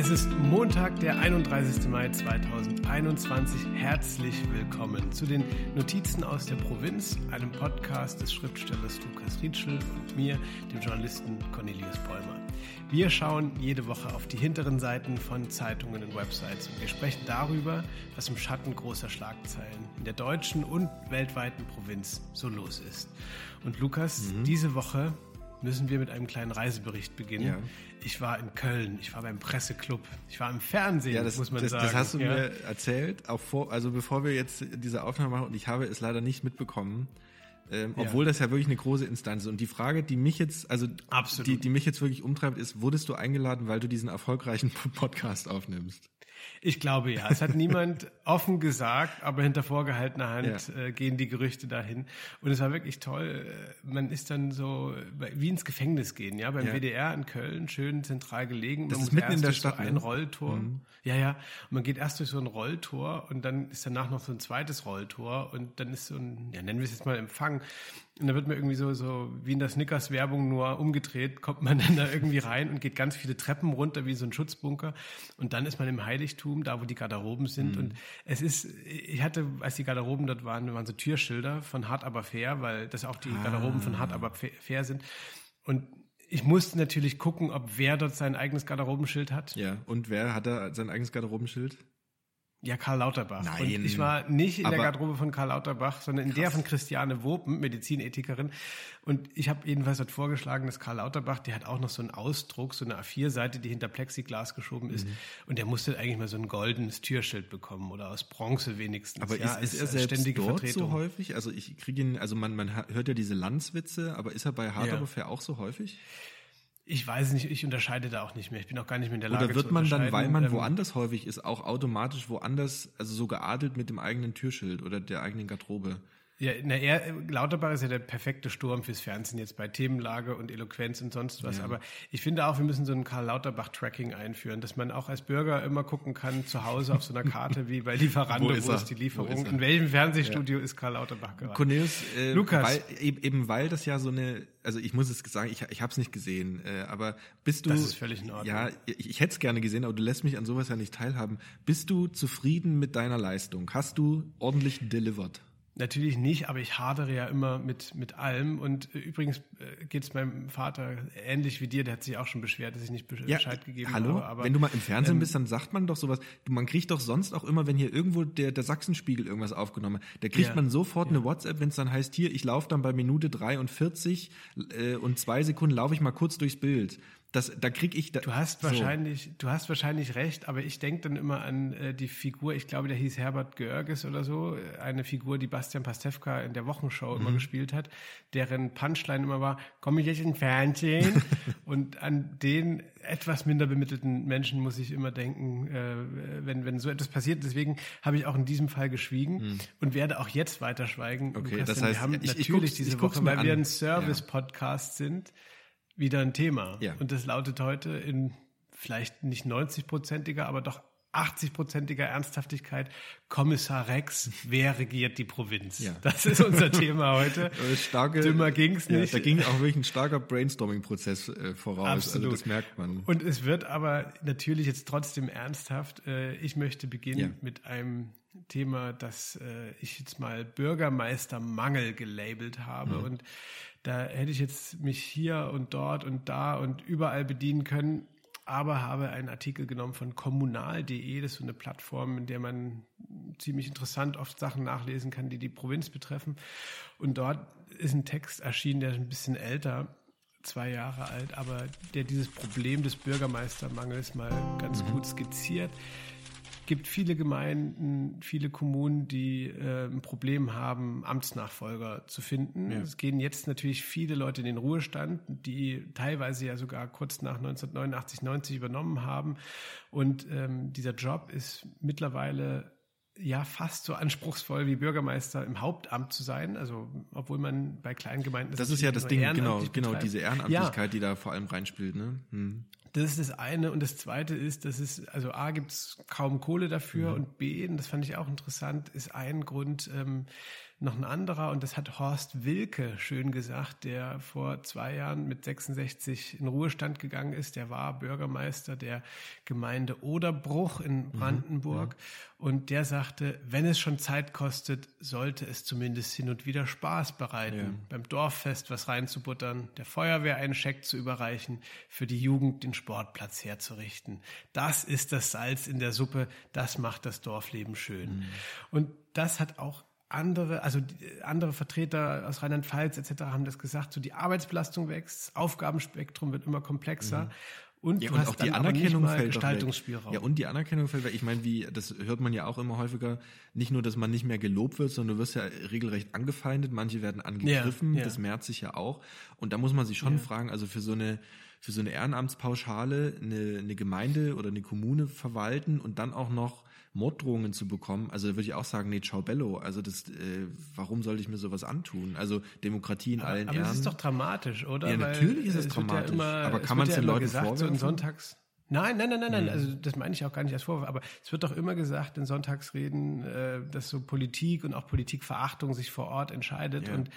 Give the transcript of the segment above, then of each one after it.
Es ist Montag, der 31. Mai 2021. Herzlich willkommen zu den Notizen aus der Provinz, einem Podcast des Schriftstellers Lukas Rietschel und mir, dem Journalisten Cornelius Bäumer. Wir schauen jede Woche auf die hinteren Seiten von Zeitungen und Websites und wir sprechen darüber, was im Schatten großer Schlagzeilen in der deutschen und weltweiten Provinz so los ist. Und Lukas, mhm. diese Woche müssen wir mit einem kleinen Reisebericht beginnen. Ja. Ich war in Köln, ich war beim Presseclub, ich war im Fernsehen, ja, das, muss man das, sagen. Das hast du ja. mir erzählt, auch vor, also bevor wir jetzt diese Aufnahme machen und ich habe es leider nicht mitbekommen. Ähm, obwohl das ja wirklich eine große Instanz ist. Und die Frage, die mich jetzt, also die, die mich jetzt wirklich umtreibt, ist, wurdest du eingeladen, weil du diesen erfolgreichen Podcast aufnimmst? Ich glaube ja. Es hat niemand offen gesagt, aber hinter vorgehaltener Hand ja. äh, gehen die Gerüchte dahin. Und es war wirklich toll. Man ist dann so wie ins Gefängnis gehen, ja, beim ja. WDR in Köln, schön zentral gelegen. Das man ist mitten in der Stadt. So ein ne? Rolltor. Mhm. Ja, ja. Und man geht erst durch so ein Rolltor und dann ist danach noch so ein zweites Rolltor und dann ist so ein, ja, nennen wir es jetzt mal Empfang. Und da wird man irgendwie so, so wie in der Snickers-Werbung nur umgedreht, kommt man dann da irgendwie rein und geht ganz viele Treppen runter wie so ein Schutzbunker. Und dann ist man im Heiligtum, da wo die Garderoben sind. Mhm. Und es ist, ich hatte, als die Garderoben dort waren, waren so Türschilder von Hart aber fair, weil das auch die ah. Garderoben von Hart aber fair sind. Und ich musste natürlich gucken, ob wer dort sein eigenes Garderobenschild hat. Ja, und wer hat da sein eigenes Garderobenschild? Ja, Karl Lauterbach. Nein. Und ich war nicht in der Garderobe von Karl Lauterbach, sondern in krass. der von Christiane Wopen, Medizinethikerin. Und ich habe jedenfalls dort vorgeschlagen, dass Karl Lauterbach, der hat auch noch so einen Ausdruck, so eine A4-Seite, die hinter Plexiglas geschoben ist. Mhm. Und der musste eigentlich mal so ein goldenes Türschild bekommen oder aus Bronze wenigstens. Aber ja, ist, ist er selbst ständige dort Vertretung. so häufig? Also ich kriege ihn, also man, man hört ja diese Landswitze, aber ist er bei Hard ja. auch so häufig? Ich weiß nicht, ich unterscheide da auch nicht mehr. Ich bin auch gar nicht mehr in der Lage Oder wird man dann, weil man ähm, woanders häufig ist, auch automatisch woanders, also so geadelt mit dem eigenen Türschild oder der eigenen Garderobe? Ja, na, er, Lauterbach ist ja der perfekte Sturm fürs Fernsehen jetzt bei Themenlage und Eloquenz und sonst was. Ja. Aber ich finde auch, wir müssen so ein Karl Lauterbach-Tracking einführen, dass man auch als Bürger immer gucken kann, zu Hause auf so einer Karte wie bei Lieferando, wo ist, wo ist die Lieferung, ist in welchem Fernsehstudio ja. ist Karl Lauterbach gerade. Cornelius, äh, Lukas. Weil, eben weil das ja so eine, also ich muss es sagen, ich, ich habe es nicht gesehen, äh, aber bist du... Das ist völlig in Ordnung. Ja, ich, ich hätte es gerne gesehen, aber du lässt mich an sowas ja nicht teilhaben. Bist du zufrieden mit deiner Leistung? Hast du ordentlich delivered? Natürlich nicht, aber ich hadere ja immer mit, mit allem. Und äh, übrigens äh, geht es meinem Vater ähnlich wie dir, der hat sich auch schon beschwert, dass ich nicht Bescheid ja, gegeben hallo? habe. Aber, wenn du mal im Fernsehen ähm, bist, dann sagt man doch sowas. Man kriegt doch sonst auch immer, wenn hier irgendwo der, der Sachsenspiegel irgendwas aufgenommen hat, da kriegt ja, man sofort ja. eine WhatsApp, wenn es dann heißt, hier, ich laufe dann bei Minute 43 äh, und zwei Sekunden laufe ich mal kurz durchs Bild. Das, da krieg ich. Da, du hast so. wahrscheinlich, du hast wahrscheinlich recht, aber ich denke dann immer an äh, die Figur. Ich glaube, der hieß Herbert Georges oder so, eine Figur, die Bastian Pastewka in der Wochenshow mhm. immer gespielt hat, deren Punchline immer war: Komme ich jetzt in Fernsehen? und an den etwas minder bemittelten Menschen muss ich immer denken, äh, wenn wenn so etwas passiert. Deswegen habe ich auch in diesem Fall geschwiegen mhm. und werde auch jetzt weiter schweigen. Okay, Lukas, das heißt, wir haben ich, natürlich ich diese Woche, weil wir ein Service-Podcast ja. sind wieder ein Thema. Ja. Und das lautet heute in vielleicht nicht 90-prozentiger, aber doch 80-prozentiger Ernsthaftigkeit. Kommissar Rex, wer regiert die Provinz? Ja. Das ist unser Thema heute. Starke, Dümmer ging's nicht. Ja, da ging auch wirklich ein starker Brainstorming-Prozess äh, voraus. Absolut. Also das merkt man. Und es wird aber natürlich jetzt trotzdem ernsthaft. Äh, ich möchte beginnen ja. mit einem Thema, das äh, ich jetzt mal Bürgermeistermangel gelabelt habe. Mhm. Und da hätte ich jetzt mich hier und dort und da und überall bedienen können, aber habe einen Artikel genommen von kommunal.de, das ist so eine Plattform, in der man ziemlich interessant oft Sachen nachlesen kann, die die Provinz betreffen. Und dort ist ein Text erschienen, der ist ein bisschen älter, zwei Jahre alt, aber der dieses Problem des Bürgermeistermangels mal ganz mhm. gut skizziert gibt viele Gemeinden, viele Kommunen, die äh, ein Problem haben, Amtsnachfolger zu finden. Ja. Es gehen jetzt natürlich viele Leute in den Ruhestand, die teilweise ja sogar kurz nach 1989, 90 übernommen haben. Und ähm, dieser Job ist mittlerweile ja fast so anspruchsvoll wie Bürgermeister im Hauptamt zu sein. Also obwohl man bei kleinen Gemeinden das ist ja das Ding, genau, genau diese Ehrenamtlichkeit, ja. die da vor allem reinspielt. Ne? Hm. Das ist das eine. Und das zweite ist, dass es, also A, gibt es kaum Kohle dafür mhm. und B, und das fand ich auch interessant, ist ein Grund, ähm, noch ein anderer und das hat Horst Wilke schön gesagt, der vor zwei Jahren mit 66 in Ruhestand gegangen ist. Der war Bürgermeister der Gemeinde Oderbruch in mhm. Brandenburg mhm, und der sagte, wenn es schon Zeit kostet, sollte es zumindest hin und wieder Spaß bereiten, ja. beim Dorffest was reinzubuttern, der Feuerwehr einen Scheck zu überreichen, für die Jugend den Sportplatz herzurichten. Das ist das Salz in der Suppe, das macht das Dorfleben schön. Mhm. Und das hat auch andere, also andere Vertreter aus Rheinland-Pfalz etc. haben das gesagt, so die Arbeitsbelastung wächst, das Aufgabenspektrum wird immer komplexer. Mhm. Und, ja, und auch die Anerkennung fällt Gestaltungsspielraum. Ja, und die Anerkennung fällt weg. Ich meine, wie, das hört man ja auch immer häufiger, nicht nur, dass man nicht mehr gelobt wird, sondern du wirst ja regelrecht angefeindet, manche werden angegriffen, ja, ja. das mehrt sich ja auch. Und da muss man sich schon fragen, also für so eine, für so eine Ehrenamtspauschale eine, eine Gemeinde oder eine Kommune verwalten und dann auch noch Morddrohungen zu bekommen, also da würde ich auch sagen, nee, ciao bello. Also das, äh, warum sollte ich mir sowas antun? Also Demokratie in aber, allen aber Ehren. Aber es ist doch dramatisch, oder? Ja, natürlich Weil, ist es dramatisch. Ja immer, aber kann man es den Leuten gesagt, vorwerfen? So Sonntags Nein, nein, nein, nein, nein. Mhm. Also das meine ich auch gar nicht als Vorwurf. Aber es wird doch immer gesagt in Sonntagsreden, äh, dass so Politik und auch Politikverachtung sich vor Ort entscheidet ja. und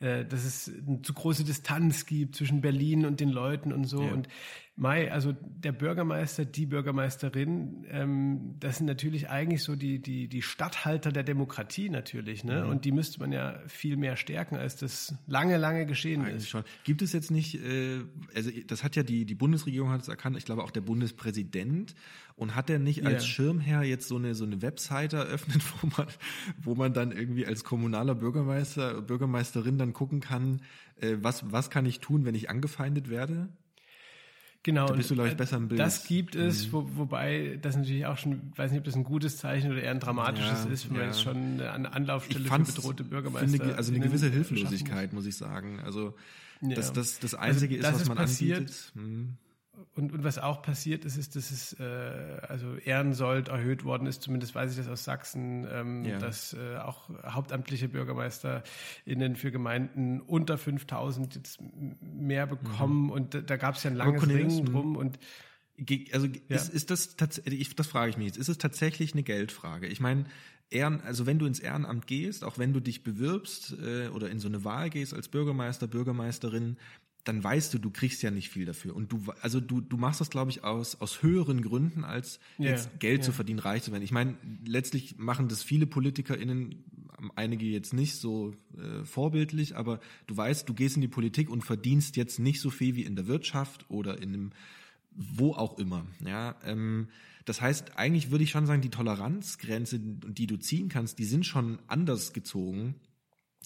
äh, dass es eine zu große Distanz gibt zwischen Berlin und den Leuten und so. Ja. Und Mai, also der Bürgermeister, die Bürgermeisterin, ähm, das sind natürlich eigentlich so die, die, die Statthalter der Demokratie natürlich, ne? Mhm. Und die müsste man ja viel mehr stärken, als das lange, lange geschehen eigentlich ist. Schon. Gibt es jetzt nicht, äh, also das hat ja die, die Bundesregierung hat es erkannt, ich glaube auch der Bundespräsident und hat er nicht als Schirmherr jetzt so eine, so eine Webseite eröffnet, wo man, wo man dann irgendwie als kommunaler Bürgermeister, Bürgermeisterin dann gucken kann, äh, was, was kann ich tun, wenn ich angefeindet werde? Genau. Da bist du, glaube ich, besser im Bild. Das gibt es, mhm. wo, wobei das natürlich auch schon, weiß nicht, ob das ein gutes Zeichen oder eher ein dramatisches ja, ist, wenn ja. man jetzt schon eine Anlaufstelle für bedrohte Bürgermeister. Finde, also eine gewisse Hilflosigkeit, muss ich sagen. Also das, das, das Einzige also, ist, was ist man passiert, anbietet. Hm und, und was auch passiert ist, ist, dass es äh, also Ehrensold erhöht worden ist, zumindest weiß ich das aus Sachsen, ähm, ja. dass äh, auch hauptamtliche BürgermeisterInnen für Gemeinden unter 5000 jetzt mehr bekommen mhm. und da, da gab es ja ein langes Ringen drum und also ja. ist, ist das tatsächlich, das frage ich mich jetzt, ist es tatsächlich eine Geldfrage? Ich meine, Ehren, also wenn du ins Ehrenamt gehst, auch wenn du dich bewirbst äh, oder in so eine Wahl gehst als Bürgermeister, Bürgermeisterin, dann weißt du, du kriegst ja nicht viel dafür. Und du, also du, du machst das, glaube ich, aus, aus höheren Gründen, als yeah, jetzt Geld yeah. zu verdienen, reich zu werden. Ich meine, letztlich machen das viele PolitikerInnen, einige jetzt nicht so äh, vorbildlich, aber du weißt, du gehst in die Politik und verdienst jetzt nicht so viel wie in der Wirtschaft oder in einem, wo auch immer. Ja, ähm, das heißt, eigentlich würde ich schon sagen, die Toleranzgrenze, die du ziehen kannst, die sind schon anders gezogen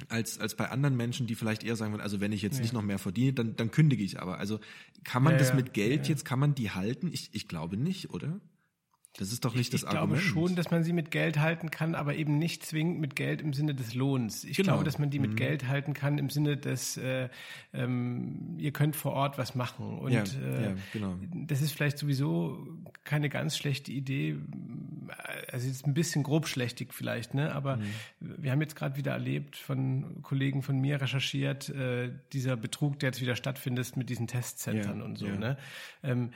als, als bei anderen Menschen, die vielleicht eher sagen würden, also wenn ich jetzt ja. nicht noch mehr verdiene, dann, dann kündige ich aber. Also kann man ja, das mit Geld ja. jetzt, kann man die halten? Ich, ich glaube nicht, oder? Das ist doch nicht ich, das ich Argument. Ich glaube schon, dass man sie mit Geld halten kann, aber eben nicht zwingend mit Geld im Sinne des Lohns. Ich genau. glaube, dass man die mit mhm. Geld halten kann im Sinne des, äh, ähm, ihr könnt vor Ort was machen. Und ja, äh, ja, genau. das ist vielleicht sowieso keine ganz schlechte Idee. Also jetzt ein bisschen grobschlächtig vielleicht, ne? Aber mhm. wir haben jetzt gerade wieder erlebt von Kollegen von mir recherchiert, äh, dieser Betrug, der jetzt wieder stattfindet mit diesen Testzentren ja, und so. Ne? Ähm.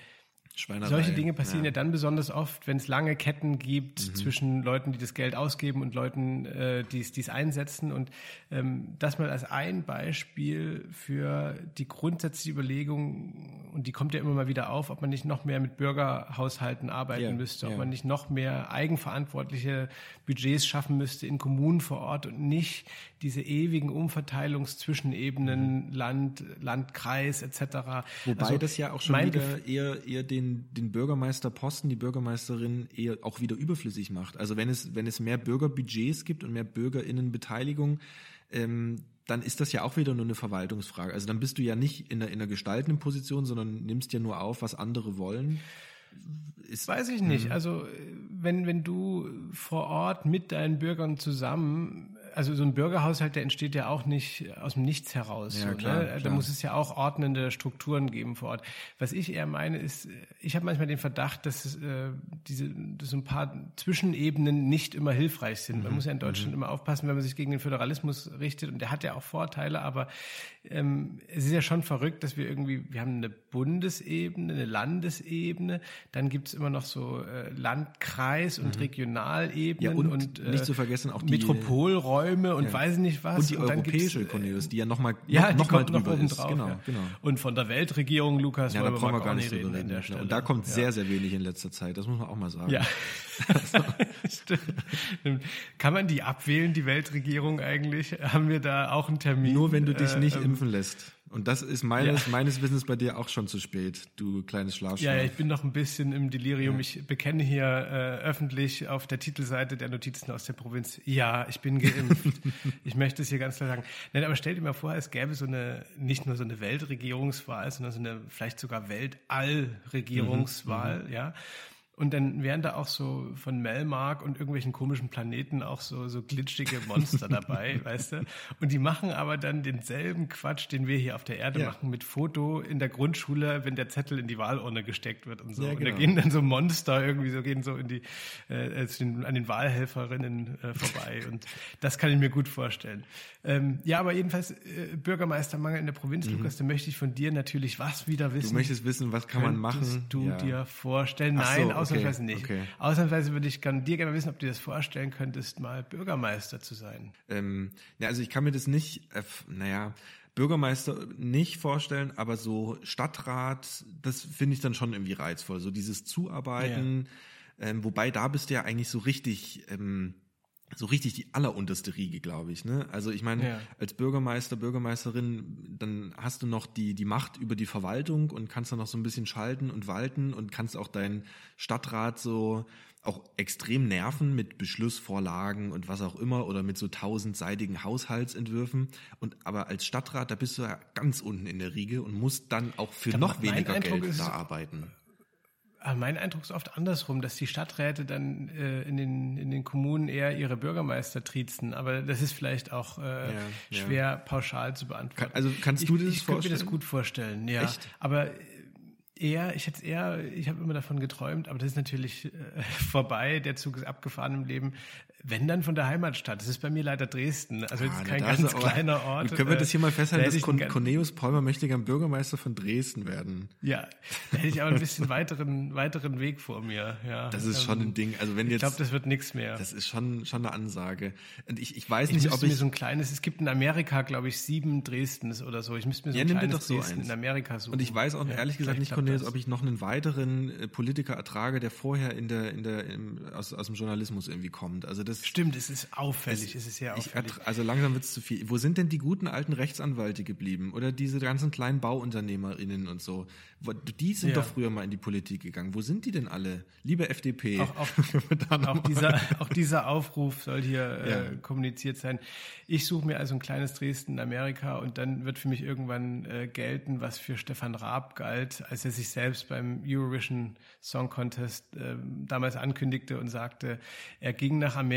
Solche Dinge passieren ja. ja dann besonders oft, wenn es lange Ketten gibt mhm. zwischen Leuten, die das Geld ausgeben und Leuten, äh, die es einsetzen. Und ähm, das mal als ein Beispiel für die grundsätzliche Überlegung, und die kommt ja immer mal wieder auf, ob man nicht noch mehr mit Bürgerhaushalten arbeiten ja, müsste, ob ja. man nicht noch mehr eigenverantwortliche Budgets schaffen müsste in Kommunen vor Ort und nicht diese ewigen Umverteilungszwischenebenen, mhm. Land, Landkreis etc. Wobei also, das ja auch schon wieder eher, eher den, den Bürgermeisterposten, die Bürgermeisterin eher auch wieder überflüssig macht. Also wenn es, wenn es mehr Bürgerbudgets gibt und mehr Bürgerinnenbeteiligung, ähm, dann ist das ja auch wieder nur eine Verwaltungsfrage. Also dann bist du ja nicht in einer, in einer gestaltenden Position, sondern nimmst ja nur auf, was andere wollen. Ist, Weiß ich nicht. Mhm. Also wenn, wenn du vor Ort mit deinen Bürgern zusammen also so ein Bürgerhaushalt, der entsteht ja auch nicht aus dem Nichts heraus. Ja, so, klar, ne? klar. Da muss es ja auch ordnende Strukturen geben vor Ort. Was ich eher meine, ist, ich habe manchmal den Verdacht, dass äh, diese dass so ein paar Zwischenebenen nicht immer hilfreich sind. Mhm. Man muss ja in Deutschland mhm. immer aufpassen, wenn man sich gegen den Föderalismus richtet. Und der hat ja auch Vorteile, aber ähm, es ist ja schon verrückt, dass wir irgendwie, wir haben eine Bundesebene, eine Landesebene, dann gibt es immer noch so äh, Landkreis und mhm. Regionalebenen ja, und, und äh, nicht zu vergessen auch die Metropolräume Bäume und ja. weiß nicht was. Und die und europäische Cornelius, die ja nochmal noch, ja, noch, noch mal drüber noch ist. Drauf, genau, ja. genau. Und von der Weltregierung, Lukas, ja, da brauchen wir gar nicht reden. reden. Und da kommt sehr, sehr wenig in letzter Zeit, das muss man auch mal sagen. Ja. Stimmt. Kann man die abwählen, die Weltregierung eigentlich? Haben wir da auch einen Termin? Nur wenn du dich äh, nicht ähm, impfen lässt. Und das ist meines, ja. meines Wissens bei dir auch schon zu spät, du kleines Schlafschwein. Ja, ja, ich bin noch ein bisschen im Delirium. Ja. Ich bekenne hier äh, öffentlich auf der Titelseite der Notizen aus der Provinz, ja, ich bin geimpft. ich möchte es hier ganz klar sagen. Nein, aber stell dir mal vor, es gäbe so eine, nicht nur so eine Weltregierungswahl, sondern so eine vielleicht sogar Weltallregierungswahl, mhm. ja. Und dann wären da auch so von Melmark und irgendwelchen komischen Planeten auch so, so glitschige Monster dabei, weißt du? Und die machen aber dann denselben Quatsch, den wir hier auf der Erde ja. machen, mit Foto in der Grundschule, wenn der Zettel in die Wahlurne gesteckt wird und so. Ja, genau. Und da genau. gehen dann so Monster irgendwie so, gehen so in die, äh, den, an den Wahlhelferinnen äh, vorbei. Und das kann ich mir gut vorstellen. Ähm, ja, aber jedenfalls äh, Bürgermeistermangel in der Provinz, mhm. Lukas, da möchte ich von dir natürlich was wieder wissen. Du möchtest wissen, was kann man machen? du ja. dir vorstellen? Nein, so, Ausnahmsweise okay, nicht. Okay. Ausnahmsweise würde ich gerne dir gerne wissen, ob du dir das vorstellen könntest, mal Bürgermeister zu sein. Ähm, ja, also ich kann mir das nicht, äh, naja, Bürgermeister nicht vorstellen, aber so Stadtrat, das finde ich dann schon irgendwie reizvoll. So dieses Zuarbeiten, ja. ähm, wobei da bist du ja eigentlich so richtig, ähm, so richtig die allerunterste Riege, glaube ich. Ne? Also ich meine, ja. als Bürgermeister, Bürgermeisterin, dann hast du noch die, die Macht über die Verwaltung und kannst dann noch so ein bisschen schalten und walten und kannst auch deinen Stadtrat so auch extrem nerven mit Beschlussvorlagen und was auch immer oder mit so tausendseitigen Haushaltsentwürfen. Und aber als Stadtrat, da bist du ja ganz unten in der Riege und musst dann auch für da noch weniger Geld da arbeiten. Aber mein Eindruck ist oft andersrum, dass die Stadträte dann äh, in, den, in den Kommunen eher ihre Bürgermeister triezen. Aber das ist vielleicht auch äh, ja, schwer ja. pauschal zu beantworten. Kann, also kannst du das ich, ich könnte mir das gut vorstellen, ja. Echt? Aber eher, ich hätte eher, ich habe immer davon geträumt, aber das ist natürlich äh, vorbei, der Zug ist abgefahren im Leben, wenn dann von der Heimatstadt. Das ist bei mir leider Dresden. Also jetzt ah, kein ganz kleiner Ort. Können wir das hier mal festhalten, dass Con Cornelius Polmer möchte gern Bürgermeister von Dresden werden? Ja, da hätte ich aber ein bisschen weiteren, weiteren Weg vor mir. Ja, das ist schon ein Ding. Also wenn jetzt, ich glaube, das wird nichts mehr. Das ist schon, schon eine Ansage. Und ich, ich weiß ich nicht, ob ich... mir so ein kleines, es gibt in Amerika, glaube ich, sieben Dresdens oder so. Ich müsste mir so ja, ein kleines doch so Dresden eins. in Amerika suchen. Und ich weiß auch ja, ehrlich gesagt nicht, Cornelius, das. ob ich noch einen weiteren äh, Politiker ertrage, der vorher in der, in der, im, aus, aus dem Journalismus irgendwie kommt. Also das Stimmt, es ist auffällig, es, ist es sehr auffällig. Ich, also langsam wird es zu viel. Wo sind denn die guten alten Rechtsanwälte geblieben? Oder diese ganzen kleinen Bauunternehmerinnen und so? Die sind ja. doch früher mal in die Politik gegangen. Wo sind die denn alle? Liebe FDP. Auch, auch, auch dieser, auch dieser Aufruf soll hier äh, ja. äh, kommuniziert sein. Ich suche mir also ein kleines Dresden in Amerika und dann wird für mich irgendwann äh, gelten, was für Stefan Raab galt, als er sich selbst beim Eurovision Song Contest äh, damals ankündigte und sagte, er ging nach Amerika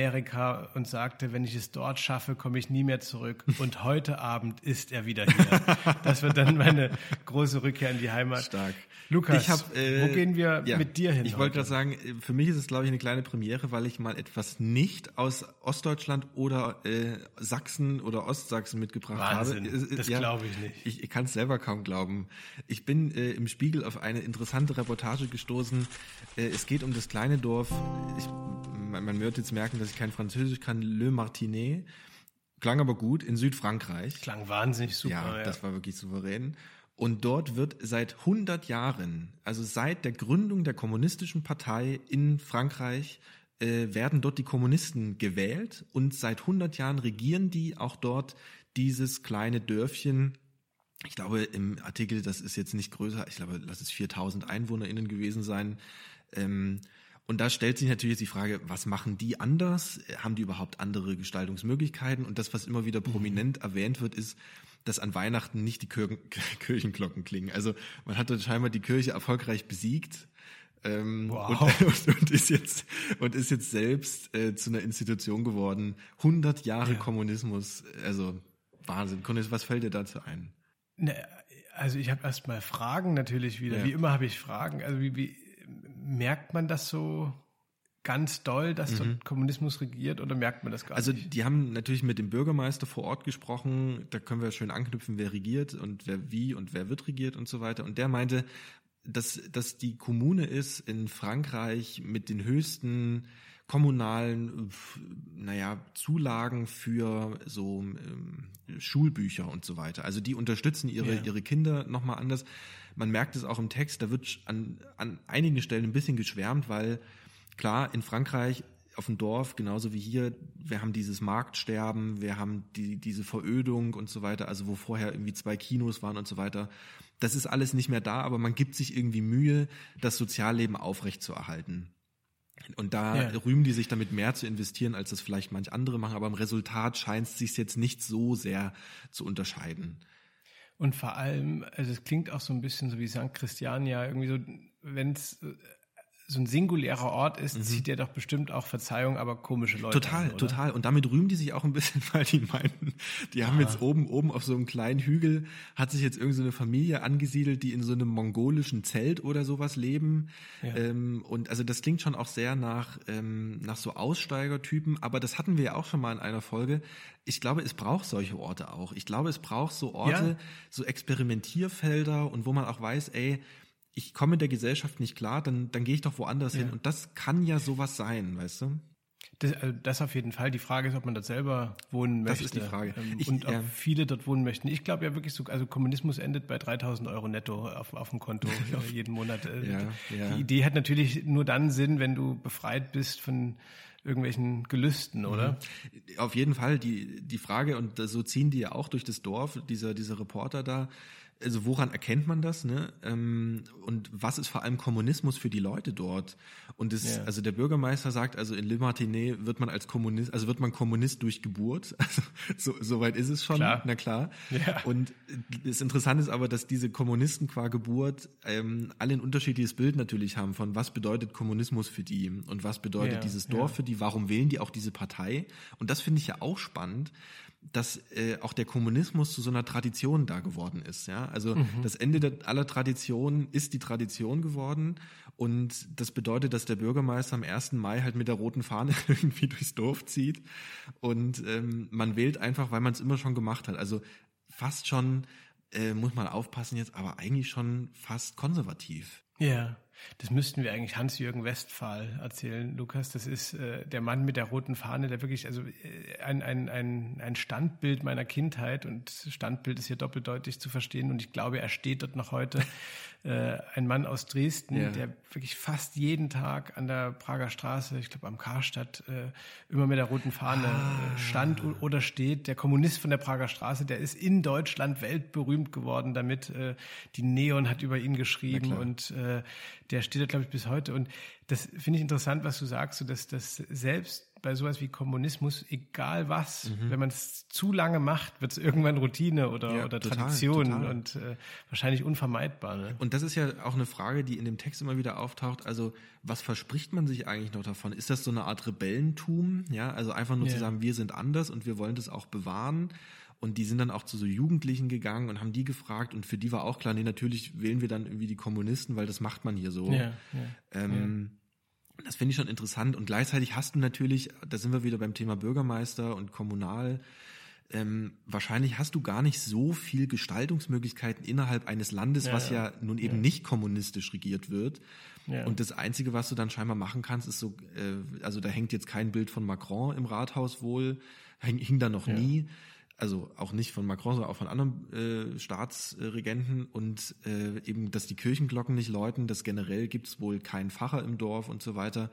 und sagte, wenn ich es dort schaffe, komme ich nie mehr zurück. Und heute Abend ist er wieder hier. das wird dann meine große Rückkehr in die Heimat. Stark. Lukas, hab, äh, wo gehen wir ja, mit dir hin? Ich wollte gerade sagen, für mich ist es, glaube ich, eine kleine Premiere, weil ich mal etwas nicht aus Ostdeutschland oder äh, Sachsen oder Ostsachsen mitgebracht Wahnsinn, habe. Das ja, glaube ich nicht. Ich, ich kann es selber kaum glauben. Ich bin äh, im Spiegel auf eine interessante Reportage gestoßen. Äh, es geht um das kleine Dorf. Ich, man, man wird jetzt merken, dass ich kein Französisch kann. Le Martinet. Klang aber gut in Südfrankreich. Klang wahnsinnig super. Ja, ja. das war wirklich souverän. Und dort wird seit 100 Jahren, also seit der Gründung der kommunistischen Partei in Frankreich, äh, werden dort die Kommunisten gewählt und seit 100 Jahren regieren die auch dort dieses kleine Dörfchen. Ich glaube, im Artikel, das ist jetzt nicht größer, ich glaube, lass es 4000 EinwohnerInnen gewesen sein. Ähm, und da stellt sich natürlich die Frage, was machen die anders? Haben die überhaupt andere Gestaltungsmöglichkeiten? Und das, was immer wieder prominent mhm. erwähnt wird, ist, dass an Weihnachten nicht die Kirchen, Kirchenglocken klingen. Also man hat dort scheinbar die Kirche erfolgreich besiegt. Ähm, wow. und, und, ist jetzt und ist jetzt selbst äh, zu einer Institution geworden. 100 Jahre ja. Kommunismus, also Wahnsinn. Cornelis, was fällt dir dazu ein? Ne, also ich habe erstmal Fragen natürlich wieder. Ja. Wie immer habe ich Fragen. Also wie, wie merkt man das so? ganz doll, dass mhm. dort Kommunismus regiert oder merkt man das gar also, nicht? Also die haben natürlich mit dem Bürgermeister vor Ort gesprochen, da können wir schön anknüpfen, wer regiert und wer wie und wer wird regiert und so weiter. Und der meinte, dass, dass die Kommune ist in Frankreich mit den höchsten kommunalen, naja, Zulagen für so ähm, Schulbücher und so weiter. Also die unterstützen ihre, ja. ihre Kinder nochmal anders. Man merkt es auch im Text, da wird an, an einigen Stellen ein bisschen geschwärmt, weil klar, in Frankreich auf dem Dorf, genauso wie hier, wir haben dieses Marktsterben, wir haben die, diese Verödung und so weiter, also wo vorher irgendwie zwei Kinos waren und so weiter. Das ist alles nicht mehr da, aber man gibt sich irgendwie Mühe, das Sozialleben aufrechtzuerhalten. Und da ja. rühmen die sich damit mehr zu investieren, als das vielleicht manch andere machen. Aber im Resultat scheint es sich jetzt nicht so sehr zu unterscheiden. Und vor allem, also es klingt auch so ein bisschen so wie St. Christian ja irgendwie so, wenn es so ein singulärer Ort ist, mhm. zieht ja doch bestimmt auch Verzeihung, aber komische Leute. Total, an, total. Und damit rühmen die sich auch ein bisschen, weil die meinten, die haben ah. jetzt oben, oben auf so einem kleinen Hügel, hat sich jetzt irgendeine so Familie angesiedelt, die in so einem mongolischen Zelt oder sowas leben. Ja. Ähm, und also das klingt schon auch sehr nach, ähm, nach so Aussteigertypen, aber das hatten wir ja auch schon mal in einer Folge. Ich glaube, es braucht solche Orte auch. Ich glaube, es braucht so Orte, ja. so Experimentierfelder und wo man auch weiß, ey, ich komme mit der Gesellschaft nicht klar, dann, dann gehe ich doch woanders ja. hin. Und das kann ja sowas sein, weißt du? Das, also das auf jeden Fall. Die Frage ist, ob man dort selber wohnen möchte. Das ist die Frage. Ähm, ich, und ob ja. viele dort wohnen möchten. Ich glaube ja wirklich so, also Kommunismus endet bei 3000 Euro netto auf, auf dem Konto jeden Monat. Äh, ja, ja. Die Idee hat natürlich nur dann Sinn, wenn du befreit bist von irgendwelchen Gelüsten, oder? Mhm. Auf jeden Fall. Die, die Frage, und so ziehen die ja auch durch das Dorf, dieser, dieser Reporter da, also woran erkennt man das, ne? Ähm, und was ist vor allem Kommunismus für die Leute dort? Und das, ja. also der Bürgermeister sagt, also in Le Martinet wird man als Kommunist, also wird man Kommunist durch Geburt. Also so, so weit ist es schon, klar. na klar. Ja. Und das Interessante ist aber, dass diese Kommunisten qua Geburt ähm, alle ein unterschiedliches Bild natürlich haben von was bedeutet Kommunismus für die und was bedeutet ja, dieses Dorf für die, warum wählen die auch diese Partei? Und das finde ich ja auch spannend, dass äh, auch der Kommunismus zu so einer Tradition da geworden ist. Ja, also mhm. das Ende aller Traditionen ist die Tradition geworden und das bedeutet, dass der Bürgermeister am 1. Mai halt mit der roten Fahne irgendwie durchs Dorf zieht und ähm, man wählt einfach, weil man es immer schon gemacht hat. Also fast schon äh, muss man aufpassen jetzt, aber eigentlich schon fast konservativ. Ja. Das müssten wir eigentlich Hans-Jürgen Westphal erzählen, Lukas. Das ist äh, der Mann mit der roten Fahne, der wirklich, also äh, ein, ein, ein, ein Standbild meiner Kindheit und Standbild ist hier doppeldeutig zu verstehen und ich glaube, er steht dort noch heute. äh, ein Mann aus Dresden, ja. der wirklich fast jeden Tag an der Prager Straße, ich glaube am Karstadt, äh, immer mit der roten Fahne äh, ah. stand oder steht. Der Kommunist von der Prager Straße, der ist in Deutschland weltberühmt geworden damit. Äh, die Neon hat über ihn geschrieben und äh, der steht da, glaube ich, bis heute. Und das finde ich interessant, was du sagst, so dass das selbst bei sowas wie Kommunismus, egal was, mhm. wenn man es zu lange macht, wird es irgendwann Routine oder, ja, oder total, Tradition total. und äh, wahrscheinlich unvermeidbar. Ne? Und das ist ja auch eine Frage, die in dem Text immer wieder auftaucht. Also, was verspricht man sich eigentlich noch davon? Ist das so eine Art Rebellentum? Ja, also einfach nur ja. zu sagen, wir sind anders und wir wollen das auch bewahren. Und die sind dann auch zu so Jugendlichen gegangen und haben die gefragt und für die war auch klar, nee, natürlich wählen wir dann irgendwie die Kommunisten, weil das macht man hier so. Ja, ja, ähm, ja. Das finde ich schon interessant. Und gleichzeitig hast du natürlich, da sind wir wieder beim Thema Bürgermeister und Kommunal, ähm, wahrscheinlich hast du gar nicht so viel Gestaltungsmöglichkeiten innerhalb eines Landes, ja, was ja nun eben ja. nicht kommunistisch regiert wird. Ja. Und das Einzige, was du dann scheinbar machen kannst, ist so, äh, also da hängt jetzt kein Bild von Macron im Rathaus wohl, hing, hing da noch nie also auch nicht von Macron, sondern auch von anderen äh, Staatsregenten und äh, eben, dass die Kirchenglocken nicht läuten, dass generell gibt es wohl keinen Facher im Dorf und so weiter.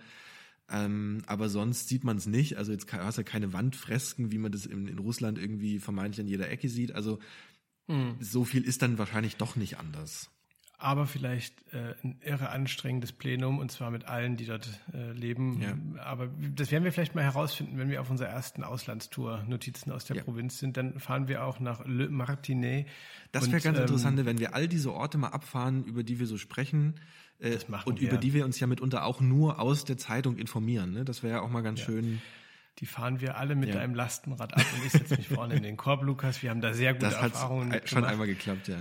Ähm, aber sonst sieht man es nicht. Also jetzt hast du ja keine Wandfresken, wie man das in, in Russland irgendwie vermeintlich an jeder Ecke sieht. Also mhm. so viel ist dann wahrscheinlich doch nicht anders aber vielleicht äh, ein irre anstrengendes Plenum und zwar mit allen, die dort äh, leben. Ja. Aber das werden wir vielleicht mal herausfinden, wenn wir auf unserer ersten Auslandstour Notizen aus der ja. Provinz sind. Dann fahren wir auch nach Le Martinet. Das wäre ganz ähm, interessant, wenn wir all diese Orte mal abfahren, über die wir so sprechen. Äh, und wir. über die wir uns ja mitunter auch nur aus der Zeitung informieren. Ne? Das wäre ja auch mal ganz ja. schön. Die fahren wir alle mit einem Lastenrad ab und ich setze mich vorne in den Korb, Lukas. Wir haben da sehr gute das Erfahrungen. Das hat schon einmal geklappt, ja.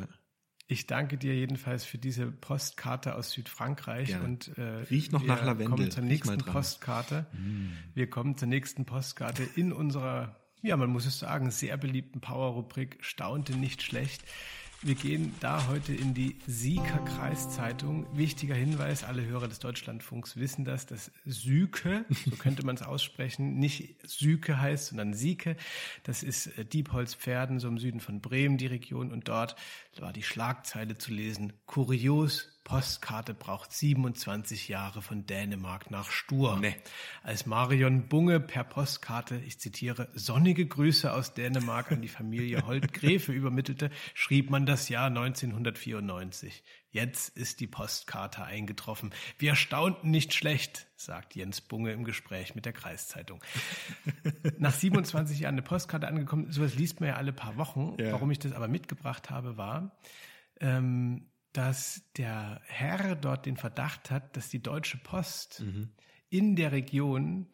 Ich danke dir jedenfalls für diese Postkarte aus Südfrankreich Gerne. und äh, riecht noch nach Lavendel. Wir kommen zur nächsten Postkarte. Mm. Wir kommen zur nächsten Postkarte in unserer, ja, man muss es sagen, sehr beliebten Power-Rubrik Staunte nicht schlecht. wir gehen da heute in die Sieker Kreiszeitung. Wichtiger Hinweis, alle Hörer des Deutschlandfunks wissen das, dass Süke, so könnte man es aussprechen, nicht Süke heißt, sondern Sieke. Das ist äh, Diepholz-Pferden, so im Süden von Bremen, die Region. Und dort war die Schlagzeile zu lesen, kurios, Postkarte braucht 27 Jahre von Dänemark nach Stur. Nee. Als Marion Bunge per Postkarte, ich zitiere, sonnige Grüße aus Dänemark an die Familie Holt-Gräfe übermittelte, schrieb man das Jahr 1994. Jetzt ist die Postkarte eingetroffen. Wir staunten nicht schlecht, sagt Jens Bunge im Gespräch mit der Kreiszeitung. Nach 27 Jahren eine Postkarte angekommen, sowas liest man ja alle paar Wochen. Ja. Warum ich das aber mitgebracht habe, war, ähm, dass der Herr dort den Verdacht hat, dass die Deutsche Post mhm. in der Region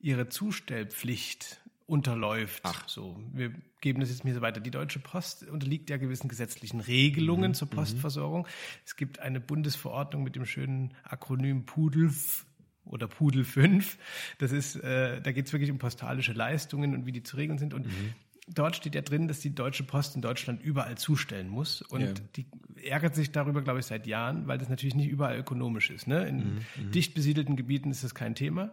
ihre Zustellpflicht unterläuft. Ach. So, wir geben das jetzt mir so weiter. Die Deutsche Post unterliegt ja gewissen gesetzlichen Regelungen mhm. zur mhm. Postversorgung. Mhm. Es gibt eine Bundesverordnung mit dem schönen Akronym PUDELF oder Pudel 5. Das ist, äh, da geht es wirklich um postalische Leistungen und wie die zu regeln sind. Und mhm dort steht ja drin, dass die Deutsche Post in Deutschland überall zustellen muss. Und ja. die ärgert sich darüber, glaube ich, seit Jahren, weil das natürlich nicht überall ökonomisch ist. Ne? In mhm, mhm. dicht besiedelten Gebieten ist das kein Thema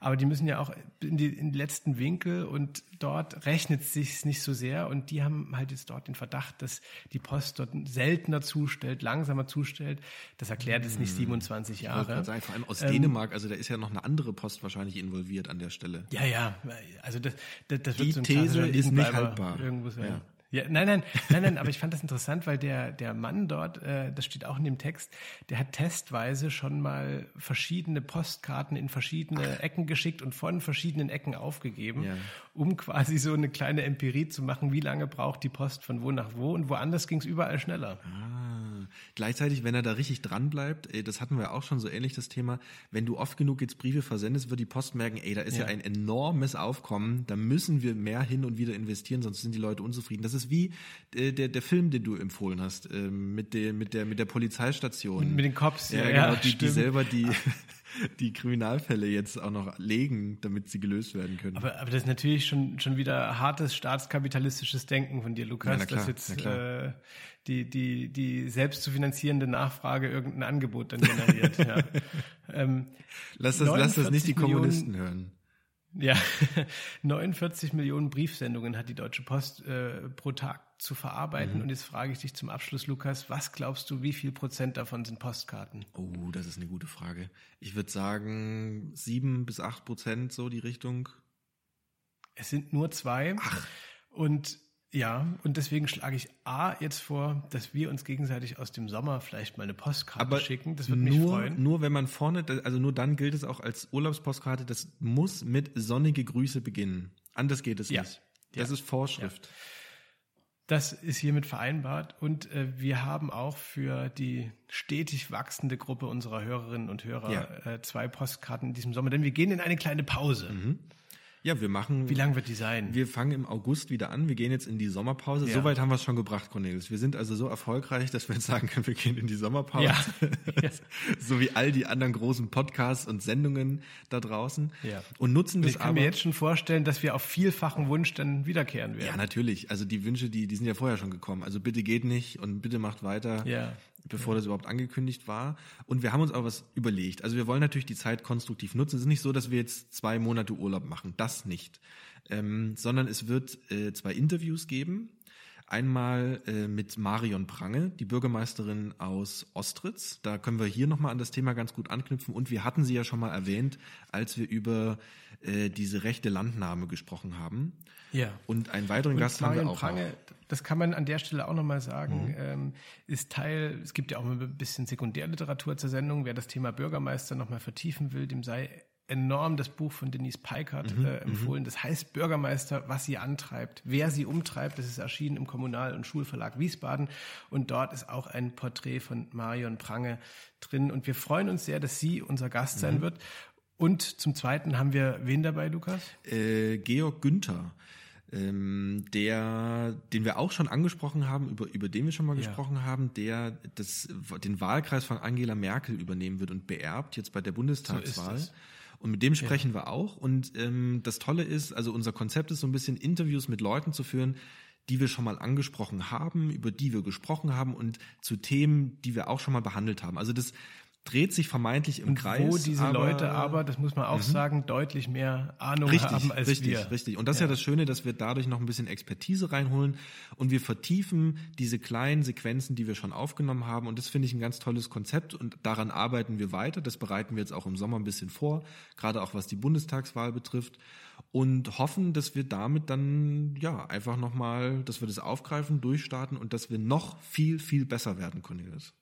aber die müssen ja auch in die, in die letzten Winkel und dort rechnet es sich nicht so sehr und die haben halt jetzt dort den Verdacht, dass die Post dort seltener zustellt, langsamer zustellt. Das erklärt es nicht 27 hm. Jahre. Ich sagen, vor allem aus ähm, Dänemark, also da ist ja noch eine andere Post wahrscheinlich involviert an der Stelle. Ja, ja, also das, das, das die wird so ein These ist nicht haltbar. Irgendwo sein. Ja. Ja, nein, nein, nein, nein, aber ich fand das interessant, weil der, der Mann dort, äh, das steht auch in dem Text, der hat testweise schon mal verschiedene Postkarten in verschiedene Ecken geschickt und von verschiedenen Ecken aufgegeben, ja. um quasi so eine kleine Empirie zu machen, wie lange braucht die Post von wo nach wo und woanders ging es überall schneller. Ah. Gleichzeitig, wenn er da richtig dran bleibt, ey, das hatten wir auch schon so ähnlich das Thema, wenn du oft genug jetzt Briefe versendest, wird die Post merken, ey, da ist ja, ja ein enormes Aufkommen, da müssen wir mehr hin und wieder investieren, sonst sind die Leute unzufrieden. Das ist wie äh, der, der Film, den du empfohlen hast, äh, mit, der, mit, der, mit der Polizeistation. Mit, den Cops, ja, ja genau, die, die selber die, die Kriminalfälle jetzt auch noch legen, damit sie gelöst werden können. Aber, aber das ist natürlich schon, schon wieder hartes staatskapitalistisches Denken von dir, Lukas, ja, klar, dass jetzt äh, die, die, die selbst zu finanzierende Nachfrage irgendein Angebot dann generiert. ja. ähm, lass, das, lass das nicht die Kommunisten Millionen, hören. Ja, 49 Millionen Briefsendungen hat die Deutsche Post äh, pro Tag zu verarbeiten. Mhm. Und jetzt frage ich dich zum Abschluss, Lukas, was glaubst du, wie viel Prozent davon sind Postkarten? Oh, das ist eine gute Frage. Ich würde sagen sieben bis acht Prozent so die Richtung. Es sind nur zwei. Ach. Und ja, und deswegen schlage ich A jetzt vor, dass wir uns gegenseitig aus dem Sommer vielleicht mal eine Postkarte Aber schicken. Das würde mich freuen. Nur wenn man vorne, also nur dann gilt es auch als Urlaubspostkarte, das muss mit sonnige Grüße beginnen. Anders geht es ja. nicht. Das ja. ist Vorschrift. Ja. Das ist hiermit vereinbart und äh, wir haben auch für die stetig wachsende Gruppe unserer Hörerinnen und Hörer äh, zwei Postkarten in diesem Sommer, denn wir gehen in eine kleine Pause. Mhm. Ja, wir machen. Wie lang wird die sein? Wir fangen im August wieder an. Wir gehen jetzt in die Sommerpause. Ja. Soweit haben wir es schon gebracht, Cornelis. Wir sind also so erfolgreich, dass wir jetzt sagen können, wir gehen in die Sommerpause. Ja. so wie all die anderen großen Podcasts und Sendungen da draußen. Ja. Und nutzen das aber. Ich kann mir jetzt schon vorstellen, dass wir auf vielfachen Wunsch dann wiederkehren werden. Ja, natürlich. Also die Wünsche, die, die sind ja vorher schon gekommen. Also bitte geht nicht und bitte macht weiter. Ja bevor das überhaupt angekündigt war. Und wir haben uns auch was überlegt. Also wir wollen natürlich die Zeit konstruktiv nutzen. Es ist nicht so, dass wir jetzt zwei Monate Urlaub machen. Das nicht. Ähm, sondern es wird äh, zwei Interviews geben. Einmal äh, mit Marion Prange, die Bürgermeisterin aus Ostritz. Da können wir hier nochmal an das Thema ganz gut anknüpfen. Und wir hatten sie ja schon mal erwähnt, als wir über äh, diese rechte Landnahme gesprochen haben. Ja. Und einen weiteren und Gast Marion haben wir auch. Prange. Das kann man an der Stelle auch nochmal sagen, mhm. ähm, ist Teil, es gibt ja auch ein bisschen Sekundärliteratur zur Sendung. Wer das Thema Bürgermeister nochmal vertiefen will, dem sei enorm das Buch von Denise Peikert mhm, äh, mhm. empfohlen. Das heißt Bürgermeister, was sie antreibt, wer sie umtreibt. Das ist erschienen im Kommunal- und Schulverlag Wiesbaden. Und dort ist auch ein Porträt von Marion Prange drin. Und wir freuen uns sehr, dass sie unser Gast sein mhm. wird. Und zum Zweiten haben wir wen dabei, Lukas? Äh, Georg Günther ähm, der, den wir auch schon angesprochen haben, über, über den wir schon mal ja. gesprochen haben, der das, den Wahlkreis von Angela Merkel übernehmen wird und beerbt jetzt bei der Bundestagswahl. So und mit dem sprechen ja. wir auch. Und ähm, das Tolle ist, also unser Konzept ist so ein bisschen Interviews mit Leuten zu führen, die wir schon mal angesprochen haben, über die wir gesprochen haben und zu Themen, die wir auch schon mal behandelt haben. Also das dreht sich vermeintlich im und Kreis. Wo diese aber, Leute aber, das muss man auch mhm. sagen, deutlich mehr Ahnung richtig, haben als richtig, wir. Richtig, richtig. Und das ja. ist ja das Schöne, dass wir dadurch noch ein bisschen Expertise reinholen und wir vertiefen diese kleinen Sequenzen, die wir schon aufgenommen haben. Und das finde ich ein ganz tolles Konzept und daran arbeiten wir weiter. Das bereiten wir jetzt auch im Sommer ein bisschen vor, gerade auch was die Bundestagswahl betrifft und hoffen, dass wir damit dann ja einfach nochmal, dass wir das aufgreifen, durchstarten und dass wir noch viel, viel besser werden, Cornelis.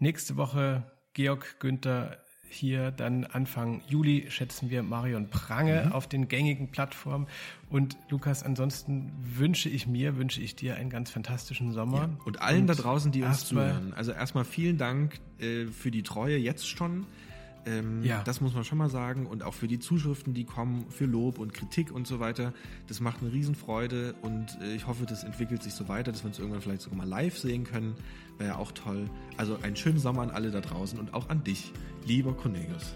Nächste Woche Georg Günther hier dann Anfang Juli schätzen wir Marion Prange mhm. auf den gängigen Plattformen. Und Lukas, ansonsten wünsche ich mir, wünsche ich dir einen ganz fantastischen Sommer. Ja. Und allen und da draußen, die uns zuhören. Also erstmal vielen Dank äh, für die Treue jetzt schon. Ähm, ja. Das muss man schon mal sagen. Und auch für die Zuschriften, die kommen, für Lob und Kritik und so weiter. Das macht eine Riesenfreude und äh, ich hoffe, das entwickelt sich so weiter, dass wir uns irgendwann vielleicht sogar mal live sehen können. Wäre ja auch toll. Also einen schönen Sommer an alle da draußen und auch an dich, lieber Cornelius.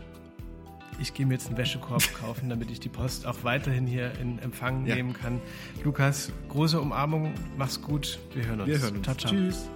Ich gehe mir jetzt einen Wäschekorb kaufen, damit ich die Post auch weiterhin hier in Empfang ja. nehmen kann. Lukas, große Umarmung, mach's gut, wir hören uns. Wir hören uns. Ciao, ciao. Tschüss.